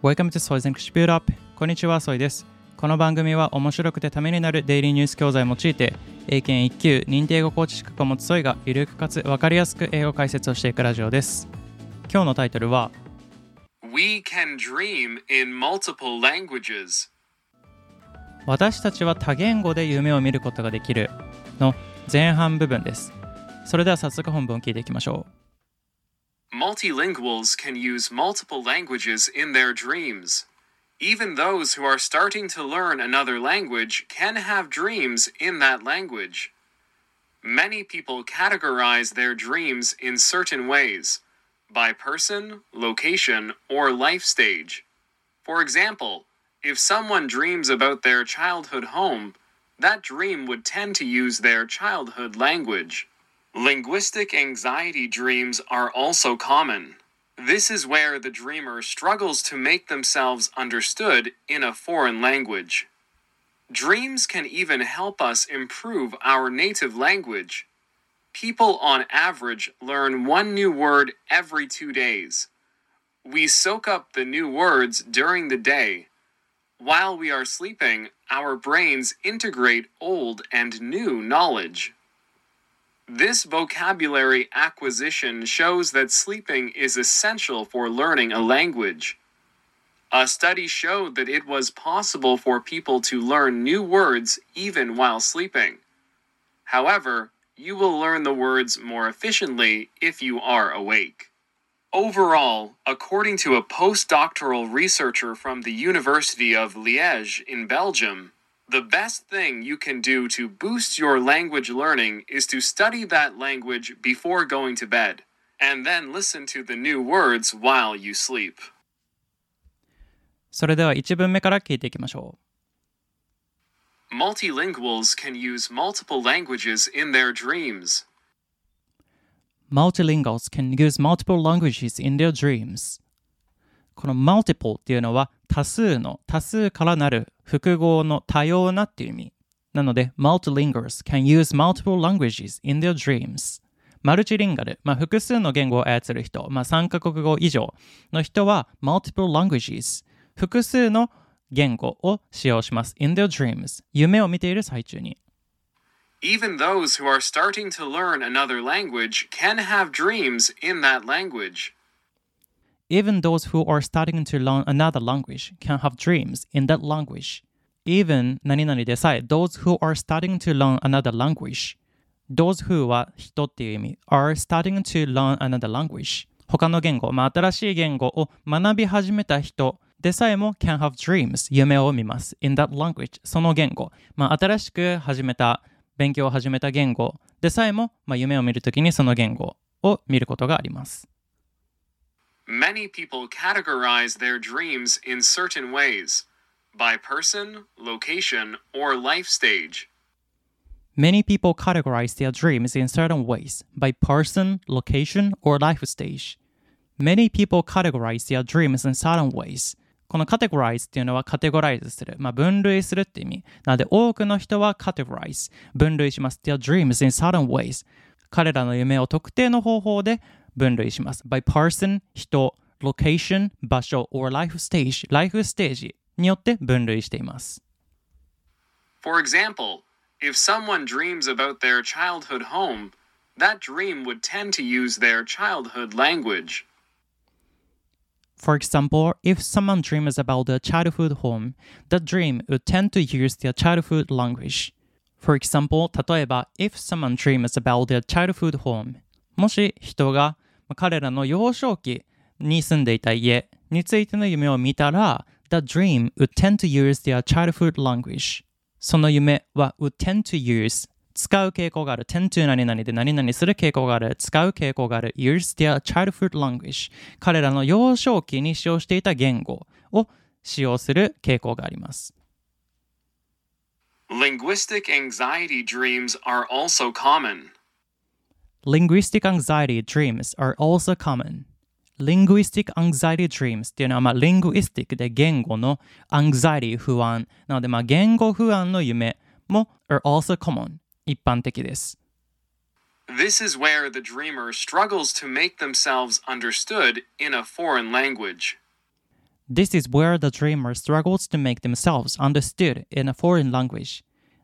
Welcome to Soy's English Build Up こんにちは、ソイです。この番組は面白くてためになるデイリーニュース教材を用いて、英検1級認定英語コーチ資格を持つソイがゆるくかつわかりやすく英語解説をしていくラジオです。今日のタイトルは We can dream in multiple languages. 私たちは多言語で夢を見ることができるの前半部分です。それでは早速本文を聞いていきましょう。Multilinguals can use multiple languages in their dreams. Even those who are starting to learn another language can have dreams in that language. Many people categorize their dreams in certain ways by person, location, or life stage. For example, if someone dreams about their childhood home, that dream would tend to use their childhood language. Linguistic anxiety dreams are also common. This is where the dreamer struggles to make themselves understood in a foreign language. Dreams can even help us improve our native language. People on average learn one new word every two days. We soak up the new words during the day. While we are sleeping, our brains integrate old and new knowledge. This vocabulary acquisition shows that sleeping is essential for learning a language. A study showed that it was possible for people to learn new words even while sleeping. However, you will learn the words more efficiently if you are awake. Overall, according to a postdoctoral researcher from the University of Liège in Belgium, the best thing you can do to boost your language learning is to study that language before going to bed, and then listen to the new words while you sleep. それでは1文目から聞いていきましょう。 Multilinguals can use multiple languages in their dreams. Multilinguals can use multiple languages in their dreams. この multiple っていうのは多数の多数からなる複合の多様なっていう意味。なので multilinguals can use multiple languages in their dreams. マルチリンガル、まあ、複数の言語を操る人、まあ、3カ国語以上の人は multiple languages 複数の言語を使用します。in their dreams 夢を見ている最中に。Even those who are starting to learn another language can have dreams in that language. Even those who are starting to learn another language can have dreams in that language. Even 何々でさえ those who are starting to learn another language. Those who は人っていう意味 are starting to learn another language. 他の言語、まあ、新しい言語を学び始めた人でさえも can have dreams 夢を見ます in that language その言語、まあ、新しく始めた勉強を始めた言語でさえも、まあ、夢を見るときにその言語を見ることがあります Many people categorize their dreams in certain ways by person, location, or life stage. Many people categorize their dreams in certain ways by person, location, or life stage. Many people categorize their dreams in certain ways. この categorize っていうのは categorize する。まあ、分類するって意味。なので多くの人は categorize 分類します。their dreams in certain ways. 彼らの夢を特定の方法で 分類します。by person 人、location 場所 or life stage ライフステージによって分類しています。 For example, if someone dreams about their childhood home, that dream would tend to use their childhood language. For example, if someone dreams about their childhood home, that dream would tend to use their childhood language. For example, 例えば、if someone dreams about their childhood home もし人がまあ 彼らの幼少期に住んでいた家についての夢を見たら、that dream would tend to use their childhood language. その夢は would tend to use 使う傾向がある tend to 何々で何々する傾向がある使う傾向がある use their childhood language 彼らの幼少期に使用していた言語を使用する傾向があります Linguistic anxiety dreams are also common. Linguistic anxiety dreams are also common Linguistic anxiety dreams っていうのは、まあ、linguistic で言語の anxiety 不安なので、まあ、言語不安の夢も are also common 一般的です。 This is where the dreamer struggles to make themselves understood in a foreign language. This is where the dreamer struggles to make themselves understood in a foreign language.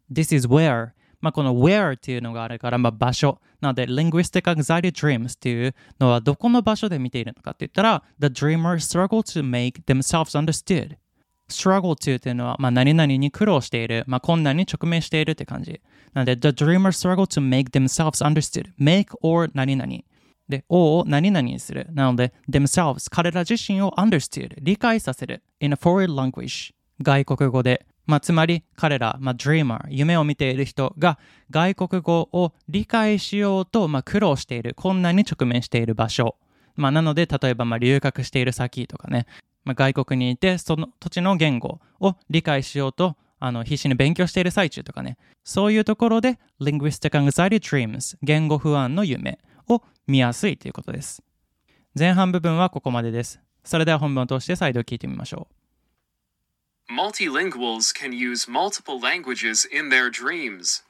This is where まあ、この where っていうのがあるから、まあ、場所。なので、linguistic anxiety dreams っていうのはどこの場所で見ているのかって言ったら、the dreamer struggle to make themselves understood. struggle to っていうのは、まあ、何々に苦労している、まあ、困難に直面しているって感じ。なので、the dreamer struggle to make themselves understood. make or 何々。で、O を何々にする。なので、themselves、彼ら自身を understood、理解させる。in a foreign language、外国語で。まあ、つまり彼ら、まあ、dreamer、夢を見ている人が外国語を理解しようと、まあ、苦労している、困難に直面している場所。まあ、なので、例えば、まあ、留学している先とかね、まあ、外国にいて、その土地の言語を理解しようと、あの必死に勉強している最中とかね、そういうところで、linguistic anxiety dreams、言語不安の夢を見やすいということです。前半部分はここまでです。それでは本文を通して再度聞いてみましょう。Multilinguals can use multiple languages in their dreams.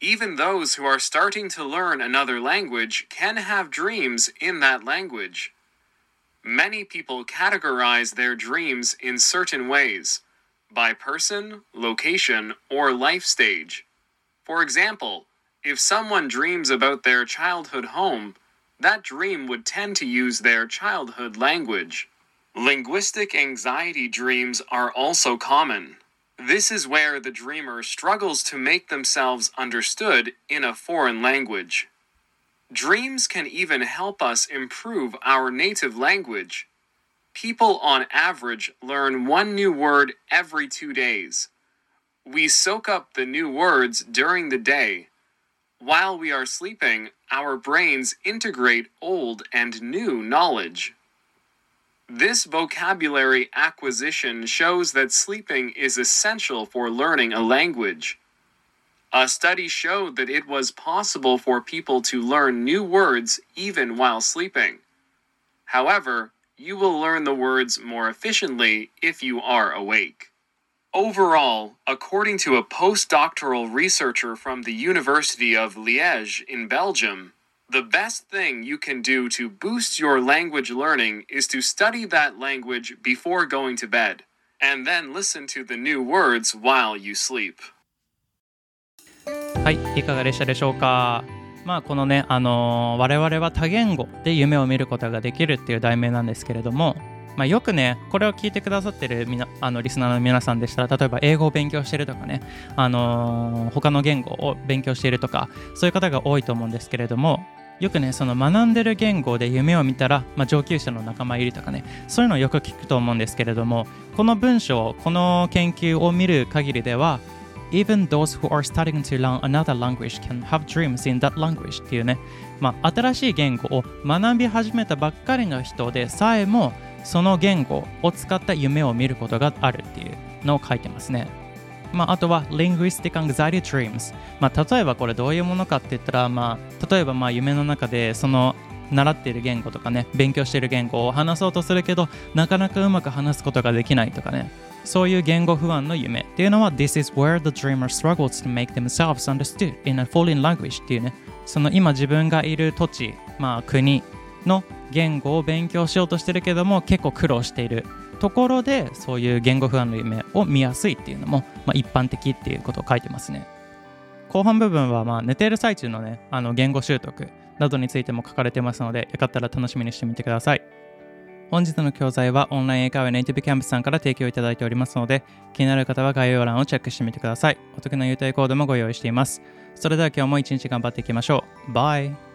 Even those who are starting to learn another language can have dreams in that language. Many people categorize their dreams in certain ways by person, location, or life stage. For example, if someone dreams about their childhood home, that dream would tend to use their childhood language. Linguistic anxiety dreams are also common. This is where the dreamer struggles to make themselves understood in a foreign language. Dreams can even help us improve our native language. People on average learn one new word every two days. We soak up the new words during the day. While we are sleeping, our brains integrate old and new knowledge. This vocabulary acquisition shows that sleeping is essential for learning a language. A study showed that it was possible for people to learn new words even while sleeping. However, you will learn the words more efficiently if you are awake. Overall, according to a postdoctoral researcher from the University of Liège in Belgium, the best thing you can do to boost your language learning is to study that language before going to bed, and then listen to the new words while you sleep. はい、いかがでしたでしょうかまあこのね、あのー、我々は多言語で夢を見ることができるっていう題名なんですけれども、まあ、よくね、これを聞いてくださってるみなあのリスナーの皆さんでしたら、例えば英語を勉強してるとかね、あのー、他の言語を勉強しているとか、そういう方が多いと思うんですけれども、よくね、その学んでる言語で夢を見たら、まあ、上級者の仲間入りとかね、そういうのをよく聞くと思うんですけれども、この文章、この研究を見る限りでは、Even those who are starting to learn another language can have dreams in that language っていうね、まあ、新しい言語を学び始めたばっかりの人でさえも、その言語を使った夢を見ることがあるっていうのを書いてますね。まあ、あとは Linguistic Anxiety Dreams、まあ、例えばこれどういうものかって言ったら、まあ、例えばまあ夢の中でその習っている言語とかね勉強している言語を話そうとするけどなかなかうまく話すことができないとかね。そういう言語不安の夢っていうのは This is where the dreamer struggles to make themselves understood in a foreign language っていうね。その今自分がいる土地、まあ、国の言語を勉強しようとしてるけども結構苦労しているところでそういう言語不安の夢を見やすいっていうのも、まあ、一般的っていうことを書いてますね。後半部分はまあ寝ている最中のねあの言語習得などについても書かれてますのでよかったら楽しみにしてみてください。本日の教材はオンライン英会話ネイティブキャンプさんから提供いただいておりますので気になる方は概要欄をチェックしてみてください。お得な優待コードもご用意しています。それでは今日も一日頑張っていきましょう。バイ。